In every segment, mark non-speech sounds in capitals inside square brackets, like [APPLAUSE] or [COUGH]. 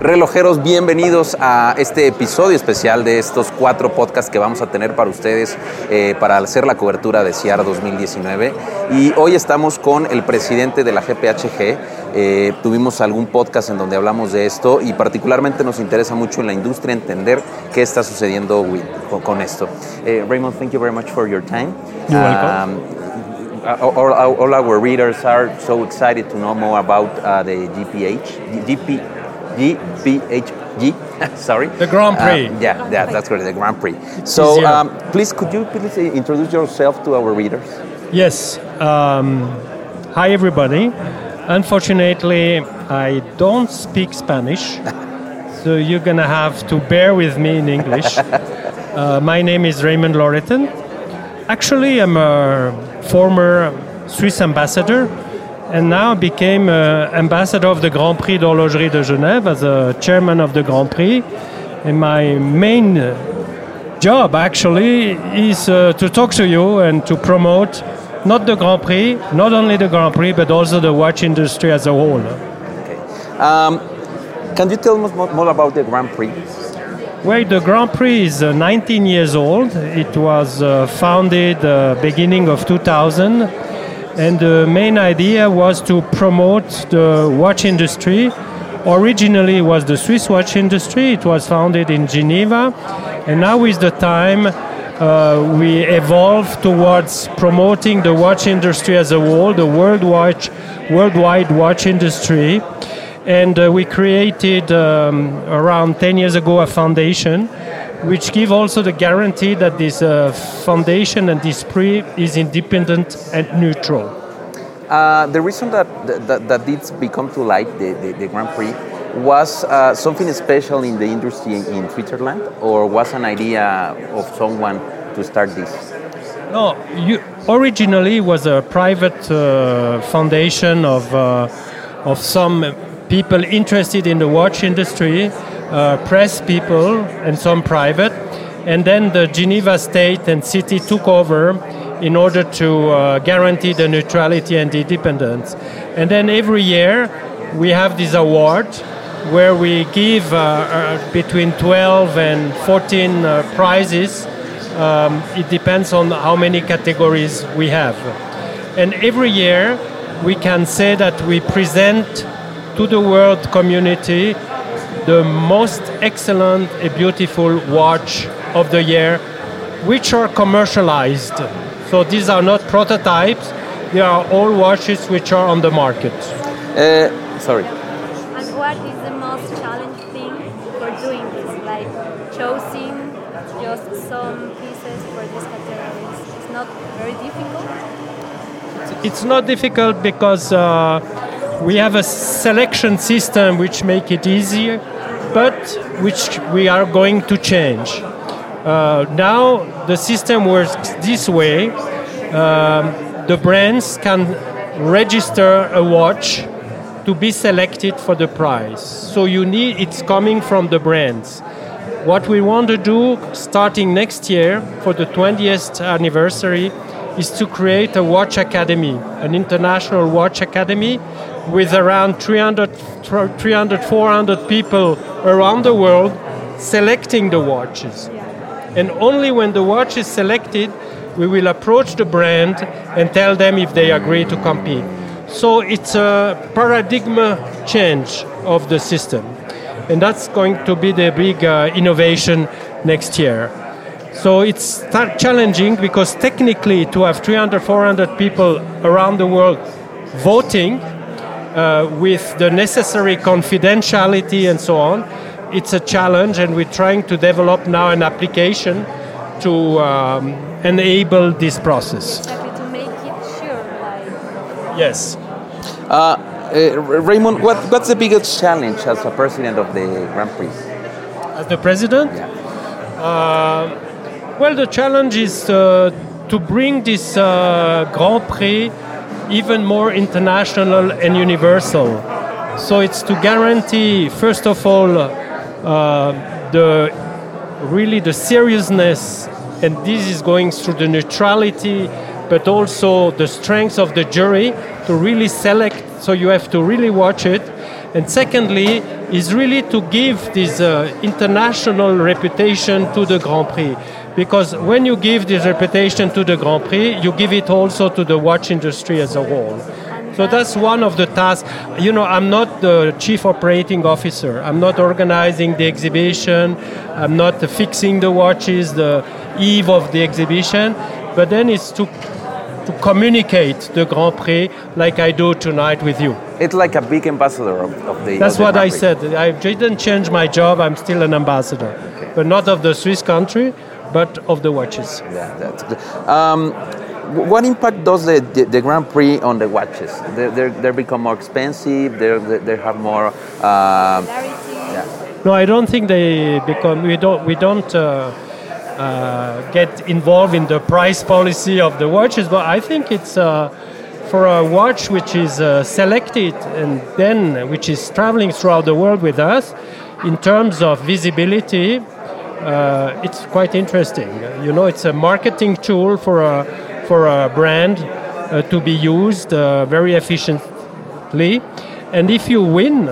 Relojeros, bienvenidos a este episodio especial de estos cuatro podcasts que vamos a tener para ustedes eh, para hacer la cobertura de CIAR 2019. Y hoy estamos con el presidente de la GPHG. Eh, tuvimos algún podcast en donde hablamos de esto y particularmente nos interesa mucho en la industria entender qué está sucediendo con, esto. Eh, Raymond, thank you very much for your time. You're welcome. Um, all, all, our readers are so excited to know more about uh, the GPH, GP, GPHG, [LAUGHS] sorry. The Grand Prix. Uh, yeah, yeah, that's correct, the Grand Prix. So, um, please, could you please introduce yourself to our readers? Yes. Um, hi, everybody. Unfortunately, I don't speak Spanish, [LAUGHS] so you're gonna have to bear with me in English. [LAUGHS] Uh, my name is Raymond Loretan. Actually, I'm a former Swiss ambassador and now became uh, ambassador of the Grand Prix d'Horlogerie de Genève as a chairman of the Grand Prix. And my main job actually is uh, to talk to you and to promote not the Grand Prix, not only the Grand Prix, but also the watch industry as a whole. Okay. Um, can you tell us more, more, about the Grand Prix? Well, the Grand Prix is uh, 19 years old. It was uh, founded uh, beginning of 2000 and the main idea was to promote the watch industry. Originally, it was the Swiss watch industry. It was founded in Geneva, and now is the time uh, we evolve towards promoting the watch industry as a whole, the world watch, worldwide watch industry. And uh, we created um, around 10 years ago a foundation which give also the guarantee that this uh, foundation and this pre is independent and neutral. Uh, the reason that, that, that this become to light, the, the, the Grand Prix, was uh, something special in the industry in, in, Switzerland, or was an idea of someone to start this? No, you, originally was a private uh, foundation of, uh, of some people interested in the watch industry uh, press people and some private. And then the Geneva state and city took over in order to uh, guarantee the neutrality and independence. And then every year we have this award where we give uh, uh, between 12 and 14 uh, prizes. Um, it depends on how many categories we have. And every year we can say that we present to the world community the most excellent and beautiful watch of the year, which are commercialized. So these are not prototypes, they are all watches which are on the market. Uh, sorry. And what is the most challenging thing for doing this? Like choosing just some pieces for this categories? It's not very difficult? It's not difficult because uh, we have a selection system which make it easier but which we are going to change. Uh, now the system works this way. Um, the brands can register a watch to be selected for the prize. So you need it's coming from the brands. What we want to do starting next year for the 20th anniversary is to create a watch academy, an international watch academy with around 300, 300 400 people around the world selecting the watches. And only when the watch is selected, we will approach the brand and tell them if they agree to compete. So it's a paradigm change of the system. And that's going to be the big uh, innovation next year. So it's challenging because technically to have 300, 400 people around the world voting uh, with the necessary confidentiality and so on, it's a challenge, and we're trying to develop now an application to um, enable this process. to make it sure, like. Yes. Uh, uh, Raymond, what, what's the biggest challenge as a president of the Grand Prix? As the president? Yeah. Uh, well, the challenge is uh, to bring this uh, Grand Prix even more international and universal. So it's to guarantee, first of all, uh, the really the seriousness, and this is going through the neutrality, but also the strength of the jury to really select so you have to really watch it. And secondly, is really to give this uh, international reputation to the Grand Prix. Because when you give this reputation to the Grand Prix, you give it also to the watch industry as a whole. So that's one of the tasks. You know, I'm not the chief operating officer. I'm not organizing the exhibition. I'm not fixing the watches the eve of the exhibition. But then it's to to communicate the Grand Prix like I do tonight with you. It's like a big ambassador of, of the. That's of the what I said. I didn't change my job. I'm still an ambassador, but not of the Swiss country, but of the watches. Yeah, that's good. Um, what impact does the, the, the Grand Prix on the watches? They they they become more expensive. They they have more. Uh, yeah. No, I don't think they become. We don't. We don't uh, uh, get involved in the price policy of the watches, but I think it's uh, for a watch which is uh, selected and then which is traveling throughout the world with us. In terms of visibility, uh, it's quite interesting. You know, it's a marketing tool for a for a brand uh, to be used uh, very efficiently, and if you win,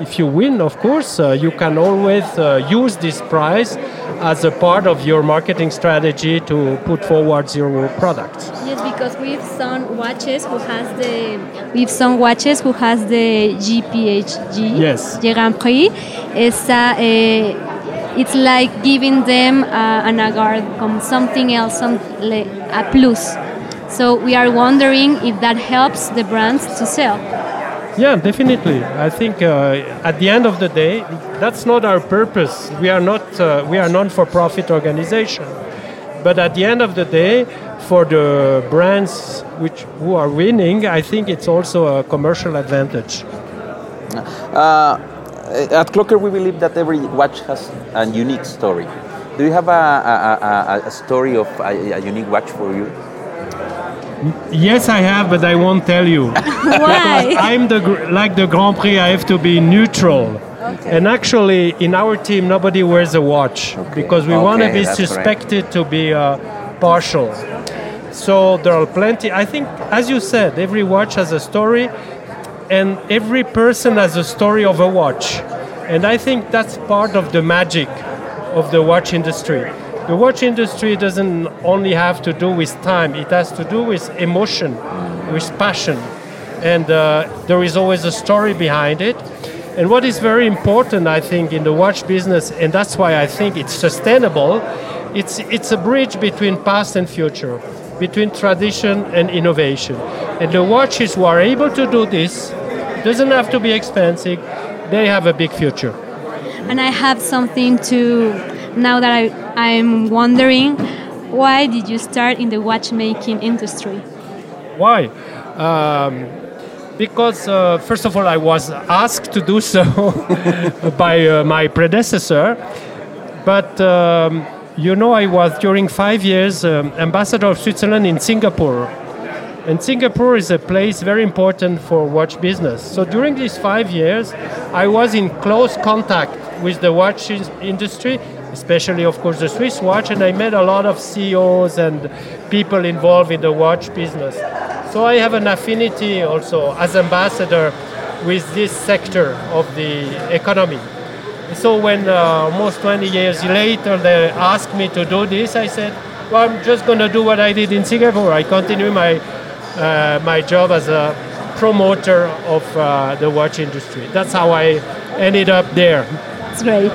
if you win, of course, uh, you can always uh, use this prize as a part of your marketing strategy to put forward your products. Yes, because we've seen watches who has the we've seen watches who has the GPHG. Yes. Grand Prix. Esa, eh, it's like giving them uh, an award, como something else, some le- a plus. So we are wondering if that helps the brands to sell. Yeah, definitely. I think uh, at the end of the day, that's not our purpose. We are not uh, we are non-for-profit organization, but at the end of the day, for the brands which who are winning, I think it's also a commercial advantage. Uh, at Clocker, we believe that every watch has a unique story. Do you have a, a, a, a story of a, a unique watch for you? Yes, I have, but I won't tell you. [LAUGHS] Why? I'm the like the Grand Prix. I have to be neutral. Okay. And actually, in our team, nobody wears a watch because we want to be that's correct. suspected to be uh, partial. So there are plenty. I think, as you said, every watch has a story, and every person has a story of a watch. And I think that's part of the magic of the watch industry. The watch industry doesn't only have to do with time; it has to do with emotion, with passion, and uh, there is always a story behind it. And what is very important, I think, in the watch business, and that's why I think it's sustainable, it's, it's a bridge between past and future, between tradition and innovation. And the watches who are able to do this, doesn't have to be expensive, they have a big future. And I have something to now that I, I'm wondering why did you start in the watchmaking industry? Why? Um, because uh, first of all, I was asked to do [LAUGHS] so [LAUGHS] by uh, my predecessor, but um, you know, I was during five years um, ambassador of Switzerland in Singapore, and Singapore is a place very important for watch business. So during these five years, I was in close contact with the watch industry, especially, of course, the Swiss watch, and I met a lot of CEOs and people involved in the watch business. So I have an affinity also as ambassador with this sector of the economy. So when uh, almost 20 years later they asked me to do this, I said, "Well, I'm just going to do what I did in Singapore. I continue my uh, my job as a promoter of uh, the watch industry. That's how I ended up there." It's great.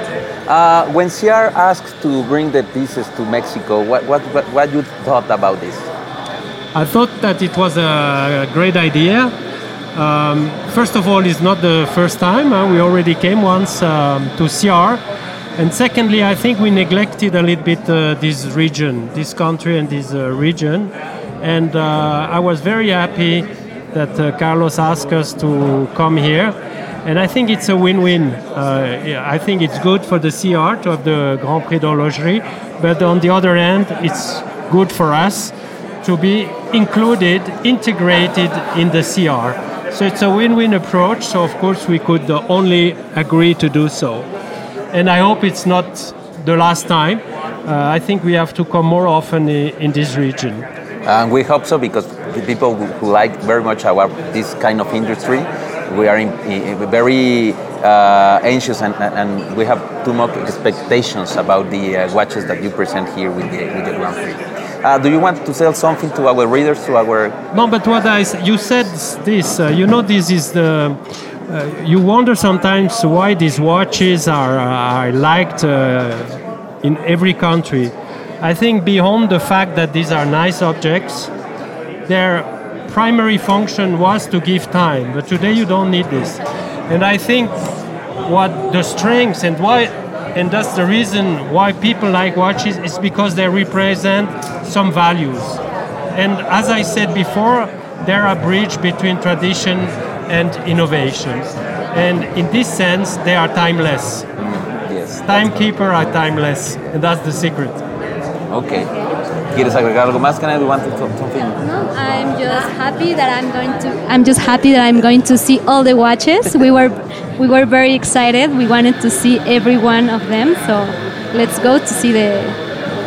Uh, when SIAR asked to bring the pieces to Mexico, what, what, what, what you thought about this? I thought that it was a great idea. Um, first of all, it's not the first time. uh, we already came once um, to SIAR. And secondly, I think we neglected a little bit uh, this region, this country and this uh, region. And uh, I was very happy that uh, Carlos asked us to come here. And I think it's a win-win. Uh, I think it's good for the SIAR to have the Grand Prix d'Horlogerie, but on the other hand, it's good for us to be included, integrated in the SIAR. So it's a win-win approach. So of course we could only agree to do so, and I hope it's not the last time. Uh, I think we have to come more often in this region. And we hope so because the people who, like very much our this kind of industry, we are in, in very uh, anxious and, and we have too much expectations about the uh, watches that you present here with the, with the Grand Prix. Uh, do you want to sell something to our readers, to our? No, but what I you said this. Uh, you know, this is the. Uh, you wonder sometimes why these watches are, are liked uh, in every country. I think beyond the fact that these are nice objects, their primary function was to give time. But today you don't need this. And I think what the strengths and why and that's the reason why people like watches is because they represent some values. And as I said before, they're a bridge between tradition and innovation. And in this sense, they are timeless. Yes. Timekeeper are timeless, and that's the secret. Okay. ¿Quieres agregar algo más? Can I want to something? No, I'm just happy that I'm going to. I'm just happy that I'm going to see all the watches. we were, we were very excited. We wanted to see every one of them. So, let's go to see the,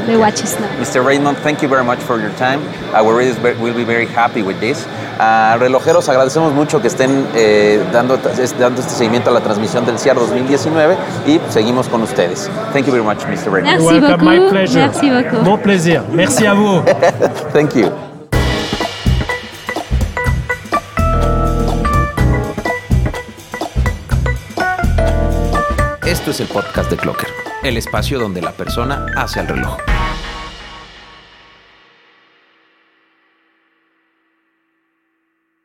the watches now. Mr. Raymond, thank you very much for your time. Our readers will be very happy with this. A relojeros, agradecemos mucho que estén eh, dando, dando este seguimiento a la transmisión del CIAR 2019 y seguimos con ustedes. Thank you very much, Mr. Raymond. Merci Welcome, beaucoup. my pleasure. Merci beaucoup. Mon plaisir. Merci à vous. [LAUGHS] Thank you. Esto es el podcast de Clocker, el espacio donde la persona hace el reloj.